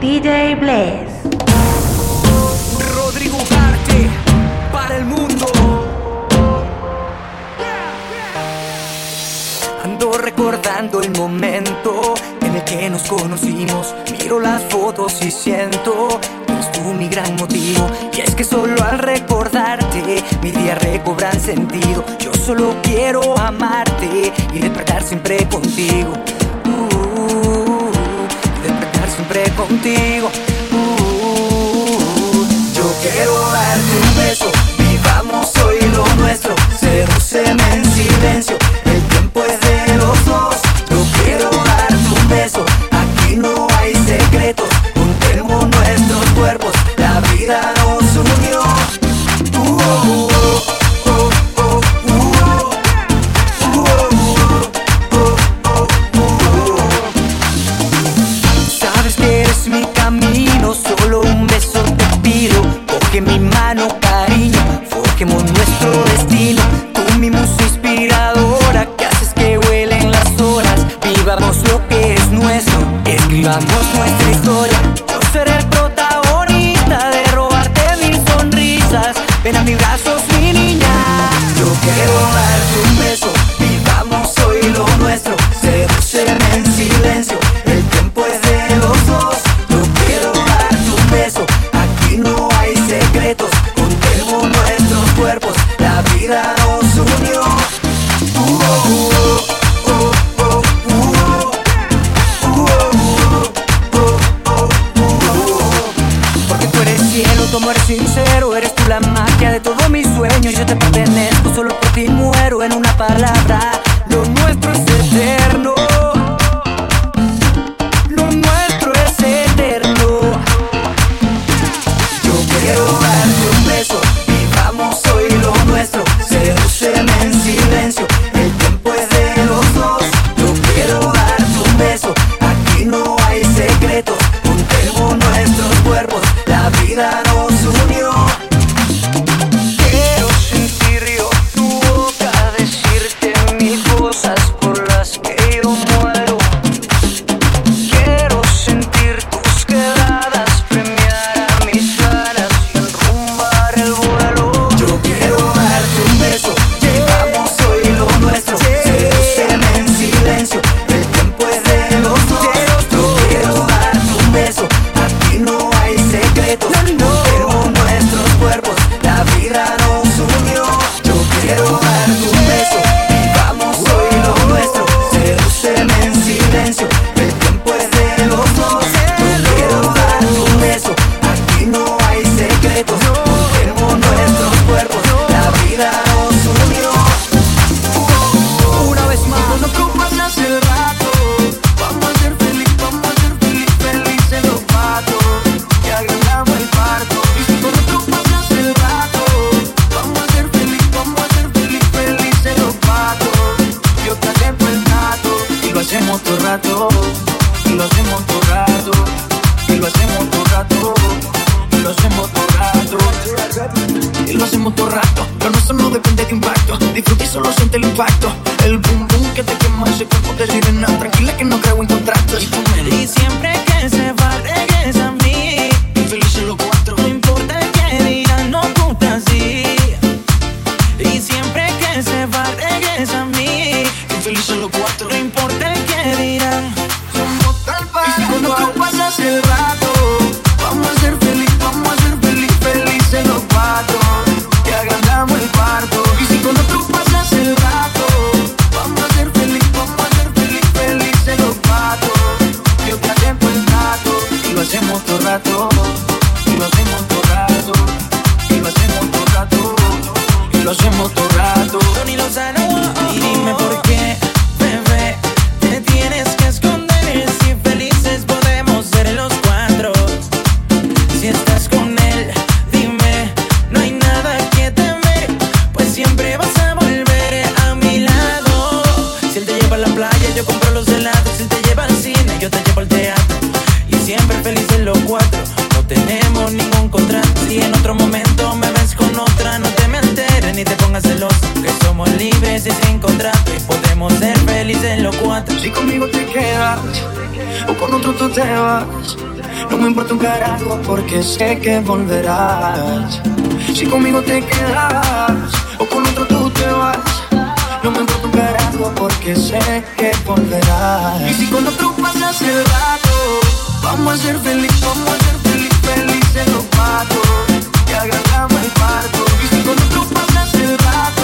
DJ Bless. Rodrigo Ugarte, para el mundo. Ando recordando el momento en el que nos conocimos. Miro las fotos y siento que eres tú mi gran motivo. Y es que solo al recordarte, mi día recobran sentido. Yo solo quiero amarte y despertar siempre contigo contigo. Uh, yo quiero darte un beso, vivamos hoy lo nuestro, sedúceme en silencio, el tiempo es de los dos. Yo quiero darte un beso, aquí no hay secretos, juntemos nuestros cuerpos, la vida nos unió. que volverás. Si conmigo te quedas o con otro tú te vas. No me importa un carajo porque sé que volverás. Y si con otro pasas el rato, vamos a ser felices, vamos a ser feliz, felices los patos. Te agarramos el parto. Y si con otro pasas el rato.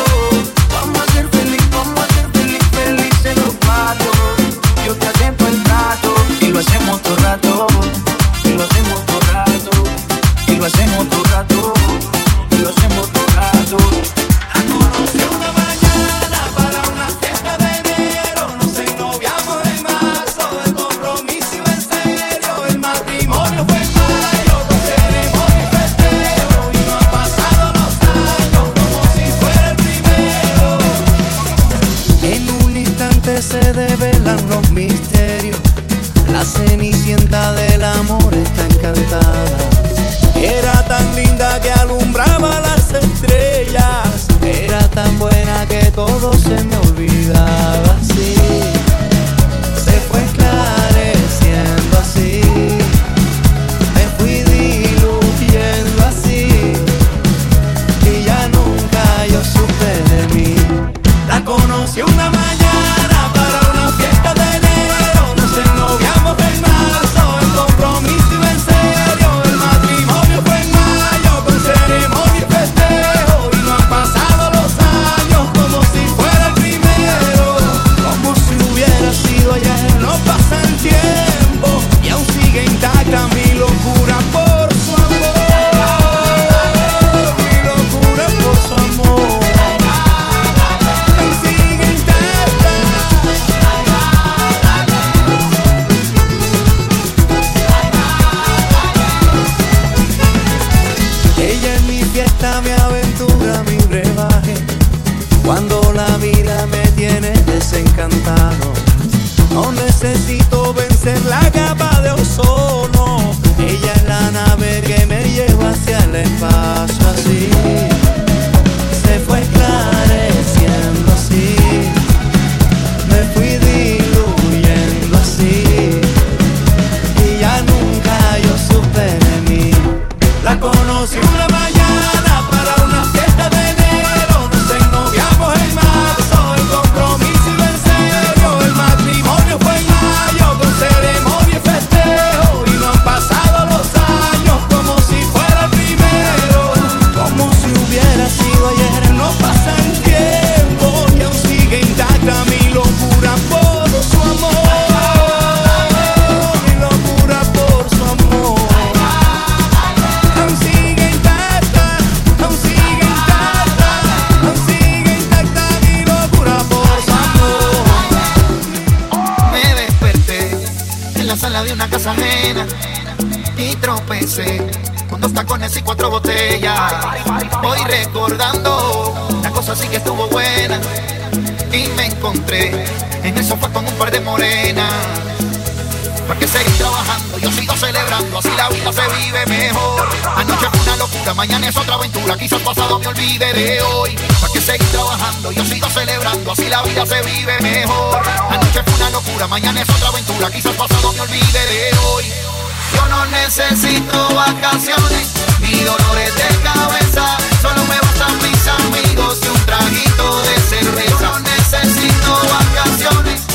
agüita se vive mejor. Anoche fue una locura, mañana es otra aventura. Quizás pasado me olvide de hoy. Para que seguir trabajando, yo sigo celebrando, así la vida se vive mejor. Anoche fue una locura, mañana es otra aventura. Quizás pasado me olvide de hoy. Yo no necesito vacaciones ni dolores de cabeza. Solo me bastan mis amigos y un traguito de cerveza. Yo no necesito vacaciones.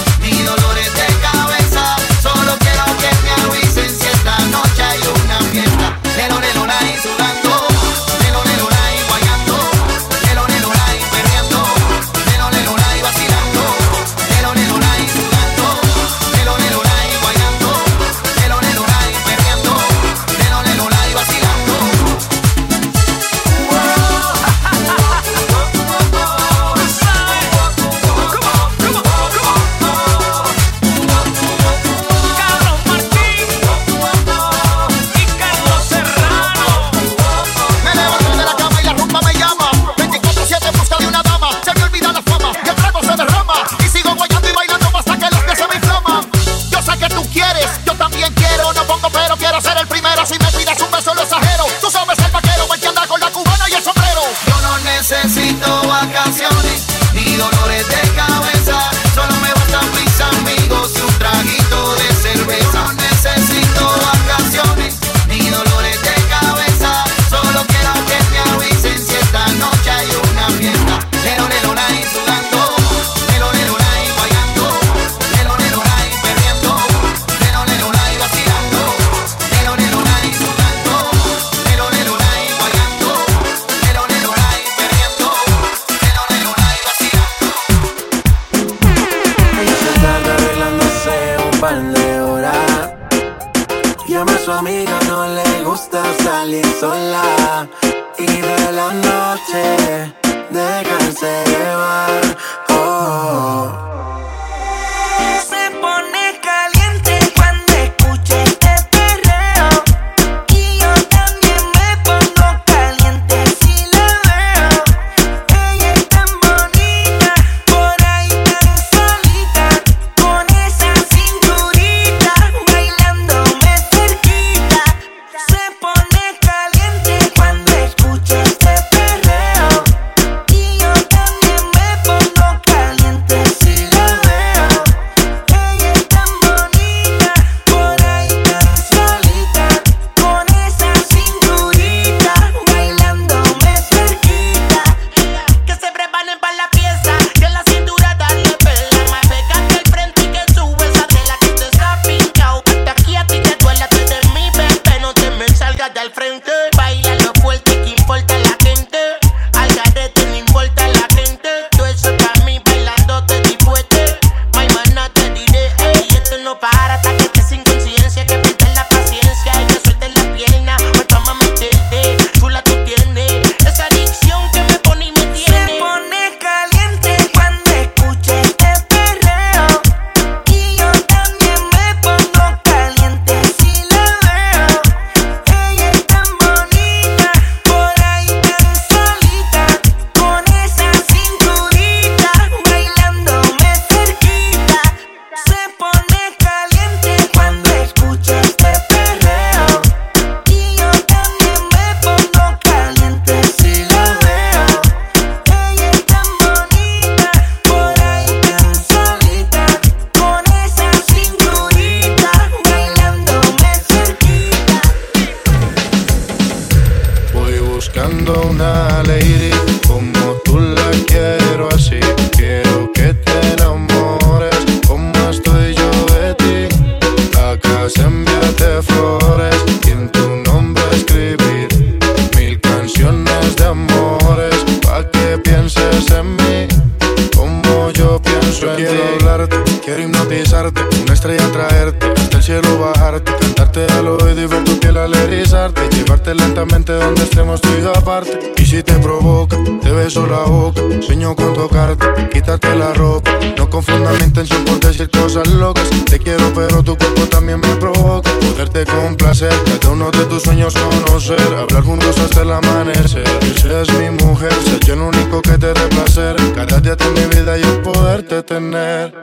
Hipnotizarte, una estrella traerte, hasta el cielo bajarte, cantarte al oído y ver tu piel al erizarte, llevarte lentamente donde estemos tú y aparte. Si te provoca, te beso la boca, sueño con tocarte, quitarte la ropa. No confunda mi intención por decir cosas locas. Te quiero, pero tu cuerpo también me provoca. Poderte complacer, cada uno de tus sueños conocer, hablar juntos hasta el amanecer. Y seas mi mujer, ser yo el único que te dé placer. Cada día de mi vida yo poderte tener.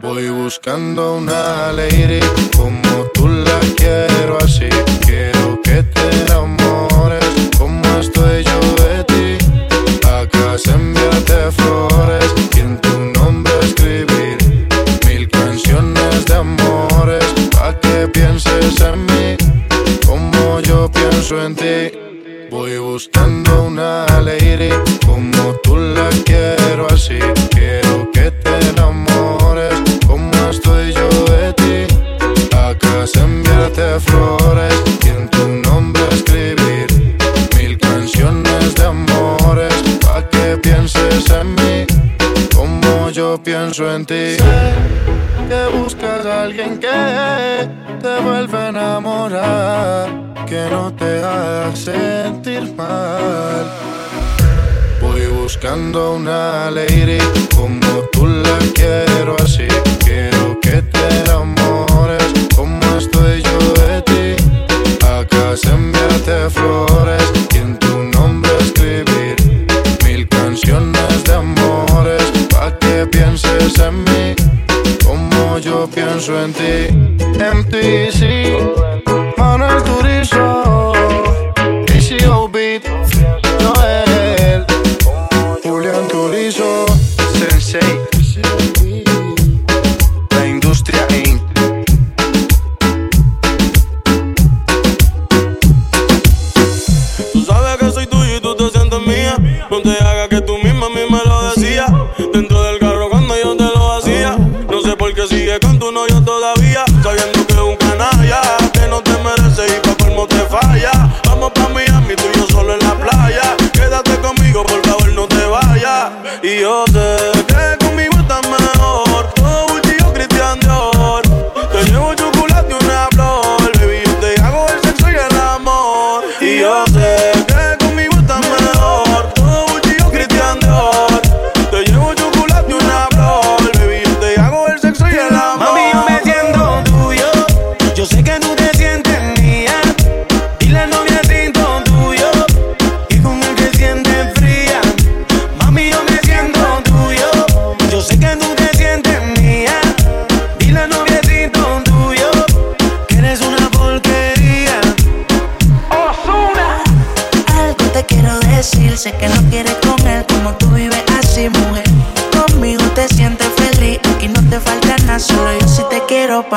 Voy buscando una lady como tú la quiero así. Quiero que te enamores como estoy yo de ti. Acá se enviarte flores y en tu nombre escribir mil canciones de amores pa' que pienses en mí como yo pienso en ti. Voy buscando una lady como tú la quiero así. Yo pienso en ti. Que buscas a alguien que te vuelva a enamorar, que no te haga sentir mal. Voy buscando una lady como tú la quiero así. Quiero que te enamores como estoy yo de ti. Acá se enviarte flores pienso en ti. MTC, Manuel Turizo, ACO Beat,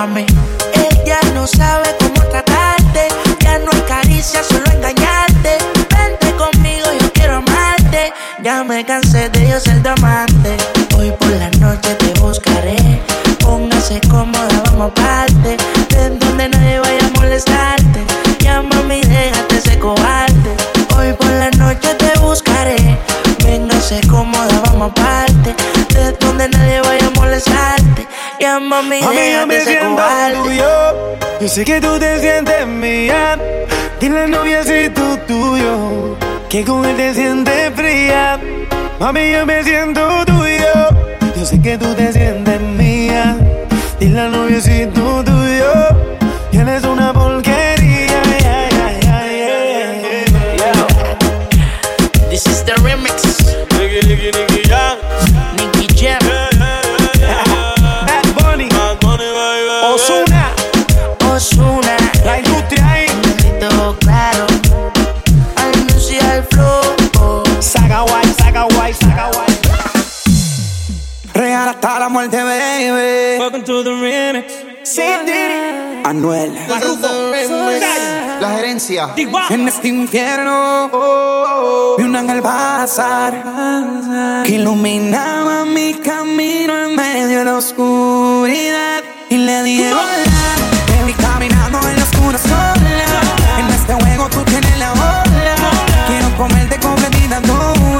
pa' mí. Tuyo. Yo sé que tú te sientes mía. Dile al noviecito tuyo que con él te sientes fría. Mami, yo me siento tuyo. Yo sé que tú te sientes mía. Dile al noviecito tuyo muerte, baby. Welcome to the remix. Anuel. La gerencia. En este infierno vi un ángel pasar que iluminaba mi camino en medio de la oscuridad y le dije hola. Te vi caminando en la oscura sola. En este juego tú tienes la bola. Quiero comerte completita toda. Quiero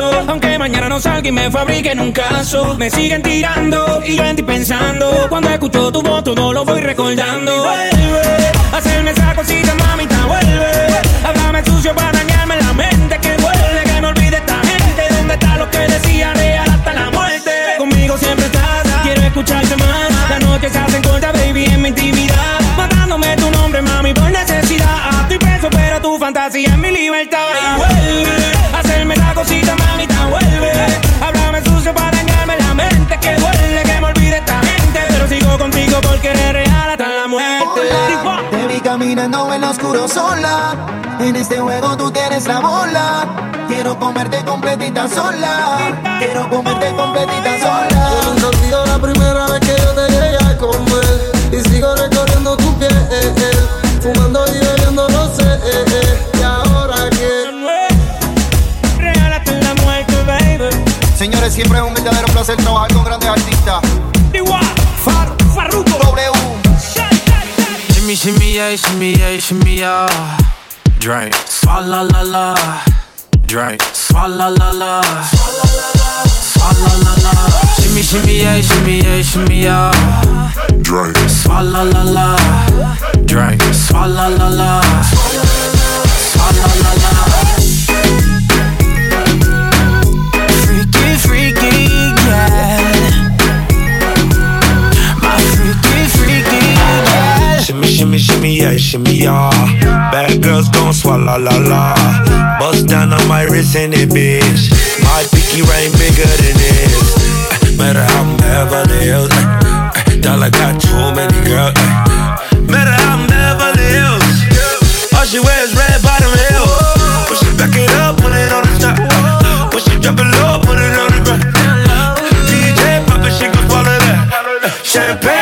Aunque mañana no salga y me fabriquen un caso. Me siguen tirando y yo en ti pensando. Cuando escucho tu voz, todo lo voy recordando. Vuelve, hacerme esa cosita, mamita, vuelve. Háblame sucio para dañarme la mente. Que duele que me olvide esta gente. ¿Dónde está lo que decía real hasta la muerte? Conmigo siempre estás, quiero escucharte más. Las noches se hacen cortas, baby, en mi intimidad. Matándome tu nombre, mami, por necesidad. Estoy preso, pero tu fantasía es mi libertad. Cosita, mamita, vuelve. Háblame sucio para dañarme la mente. Que duele que me olvide esta gente. Pero sigo contigo porque eres real hasta la muerte. Te vi caminando en lo oscuro sola. En este juego tú tienes la bola. Quiero comerte completita sola. Quiero comerte completita sola. Placer trabajar con grandes artistas. Far, Farruko. W. Shimmy, shimmy, yeah, shimmy, yeah, shimmy, yeah. Drink. Swalla la la. Drink. Swalla la la. Swalla la la. Shimmy, Shimmy, shimmy, yeah, shimmy, yeah, shimmy, yeah. Drink. Swalla la la. Drink. Swalla la la. Swalla la la. Freaky, Shimmy, shimmy, shimmy, yeah, shimmy, yeah. Bad girls gon' swallow la la. Bust down on my wrist and it, bitch. My pinky ring bigger than this. Eh, Matter how I'm Beverly Hills. eh, Dollar got too many girls. eh. Matter how I'm Beverly Hills. All she wears red bottom heels. When she back it up, put it on the top. When she drop it low, put it on the ground. DJ pop it, she gon' swallow that. Champagne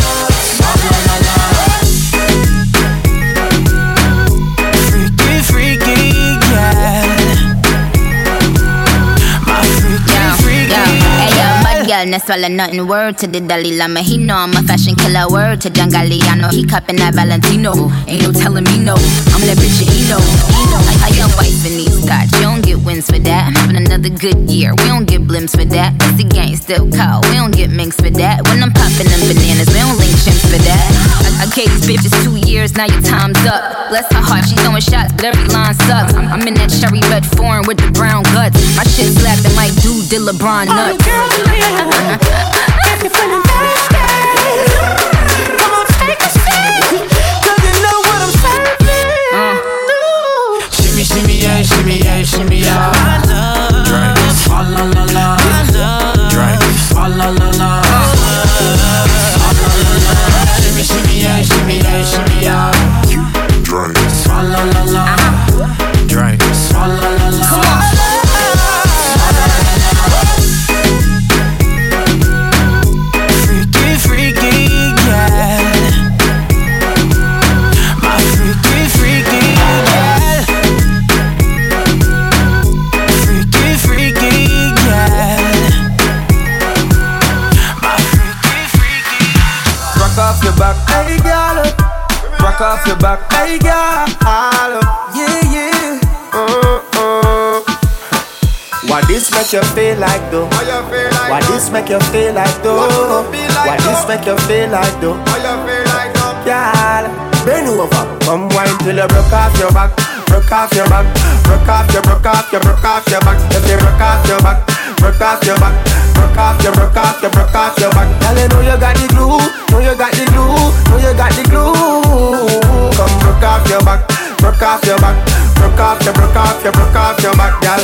Girl, no swallow nothing. Word to the Dalai Lama, he know I'm a fashion killer. Word to John Galliano, he cupping that Valentino. Ain't no telling me no, I'm that bitch he know. Like how young wife in these you don't get wins for that. I'm having another good year, we don't get blimps for that. It's the gang still cold, we don't get minks for that. When I'm popping them bananas, we don't link chimps for that. I, I gave these bitches two years, now your time's up. Bless her heart, she throwing shots, but every line sucks. I'm, I'm in that cherry red foreign with the brown guts. My shit like dude did LeBron the nuts. girls in here, Happy fun the Thursday. You feel like though? Why this make you feel like though? Girl, bend over, come wine till you broke off your back, broke off your back, broke off your, broke off your, broke off your back. If you broke off your back, broke off your back, broke off your, broke off your, broke off your back. Girl, you know you got the glue, know you got the glue, know you got the glue. Come broke off your back, broke off your back, broke off your, broke off your, broke off your back, girl.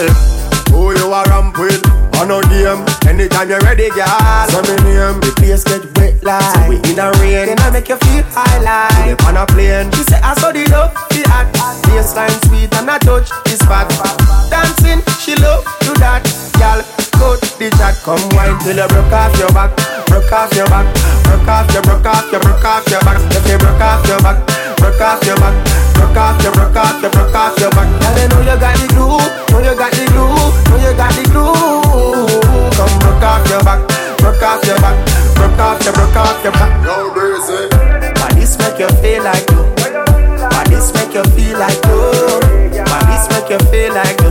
Who you a ramp with? On a game, anytime you're ready, girl. So me name, the place get wet like. So we in a rain, then I make you feel high like. Live on a plane, she say I saw the love, the act. Baseline sweet and I touch the spot. Dancing, she love do that, girl. Go the jack, come wine till you broke off your back, broke off your back, broke off your, broke off your, broke off your back. If you broke off your back, broke off your back, broke off your, broke off your, broke off your back. Girl, you know you got the glue, know you got the glue, know you got the glue. Come broke off your back, broke off your back, broke off your, broke off your back. Why this make you feel like you? Why this make you feel like you? Why this make you feel like you?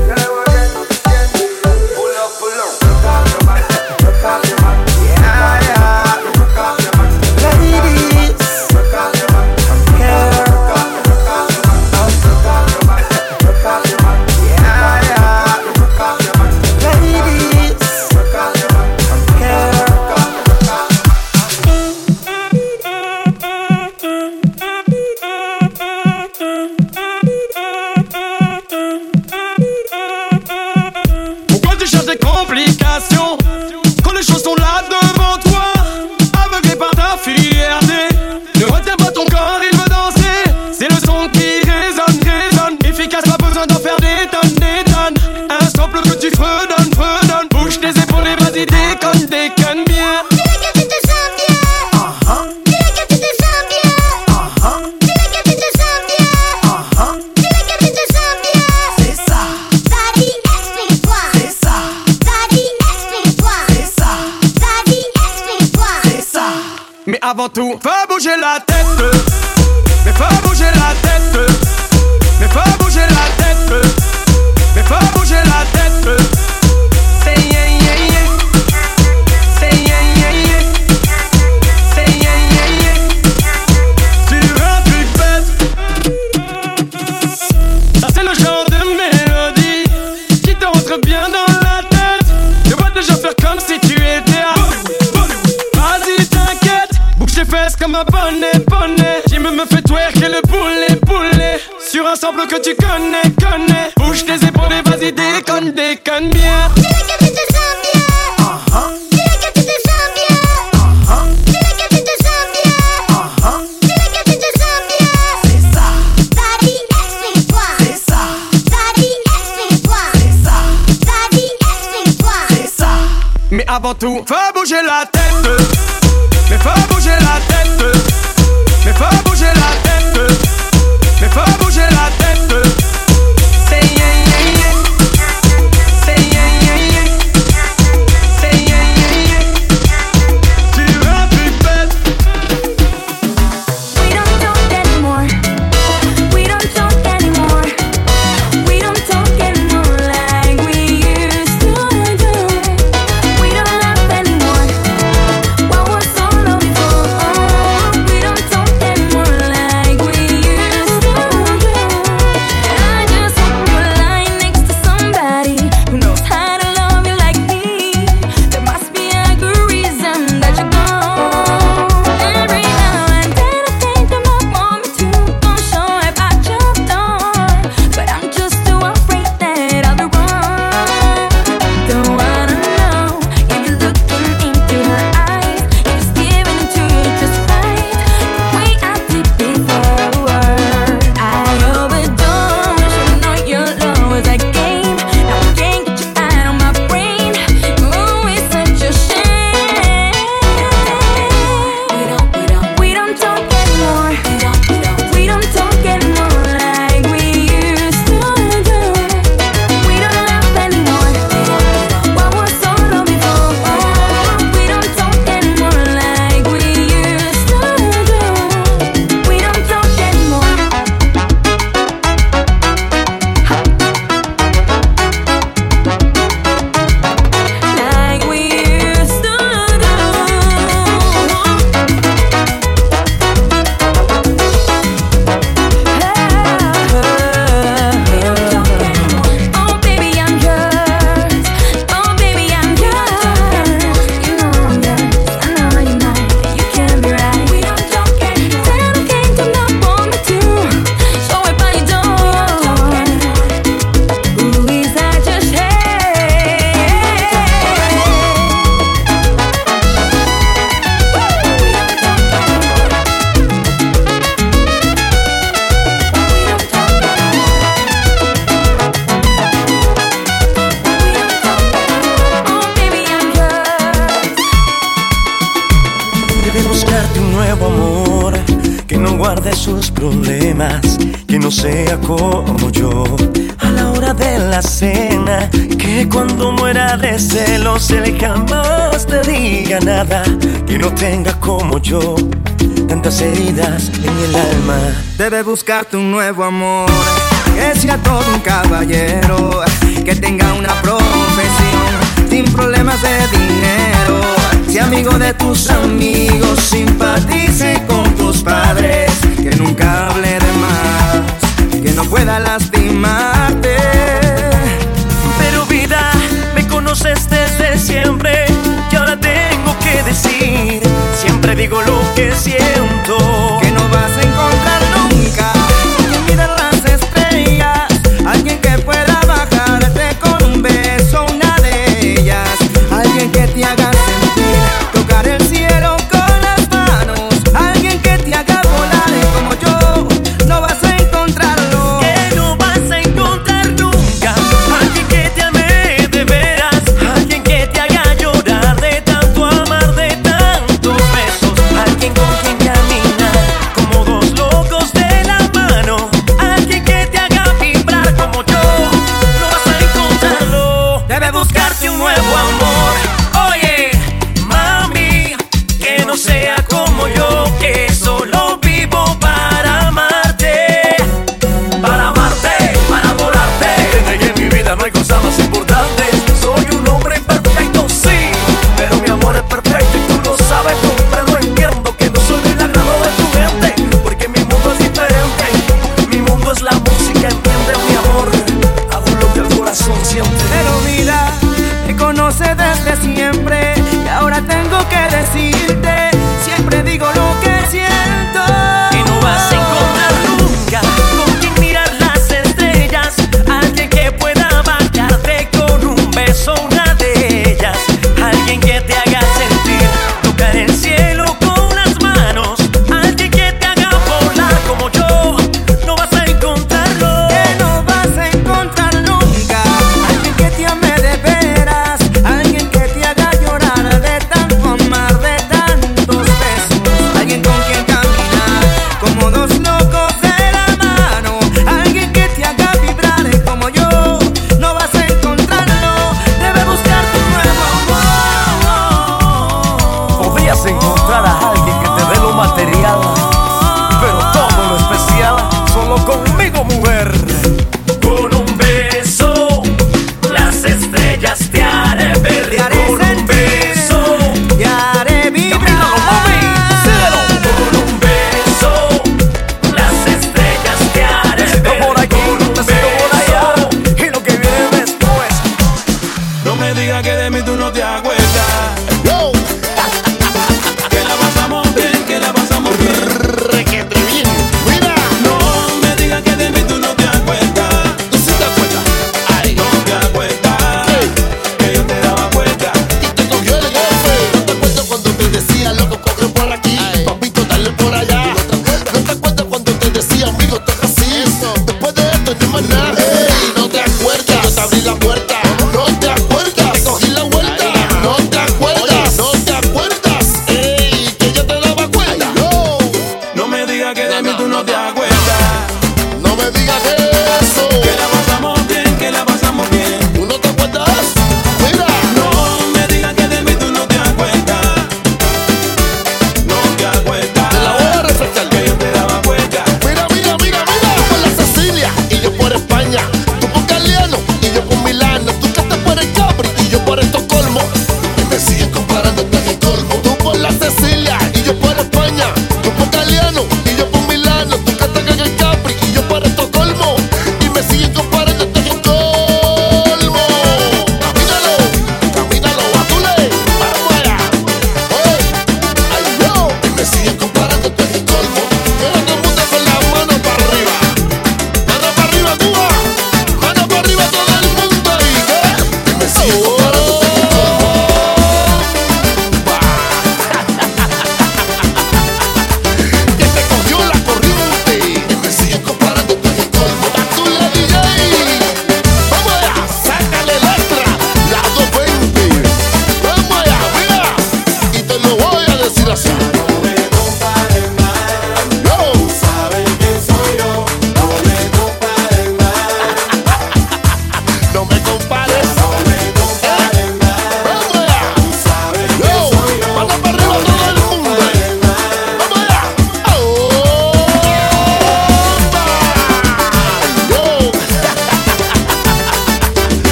tout. avant tout. Fais bouger la tête. problemas, que no sea como yo. A la hora de la cena, que cuando muera de celos él jamás te diga nada, que no tenga como yo tantas heridas en el alma. Debe buscarte un nuevo amor, que sea todo un caballero, que tenga una profesión, sin problemas de dinero, sea amigo de tus amigos, simpatice con tus padres que nunca hable de más, que no pueda lastimarte. Pero vida, me conoces desde siempre y ahora tengo que decir, siempre digo lo que siento, que no vas a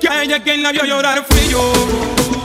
Que a ella quien la vio llorar fui yo.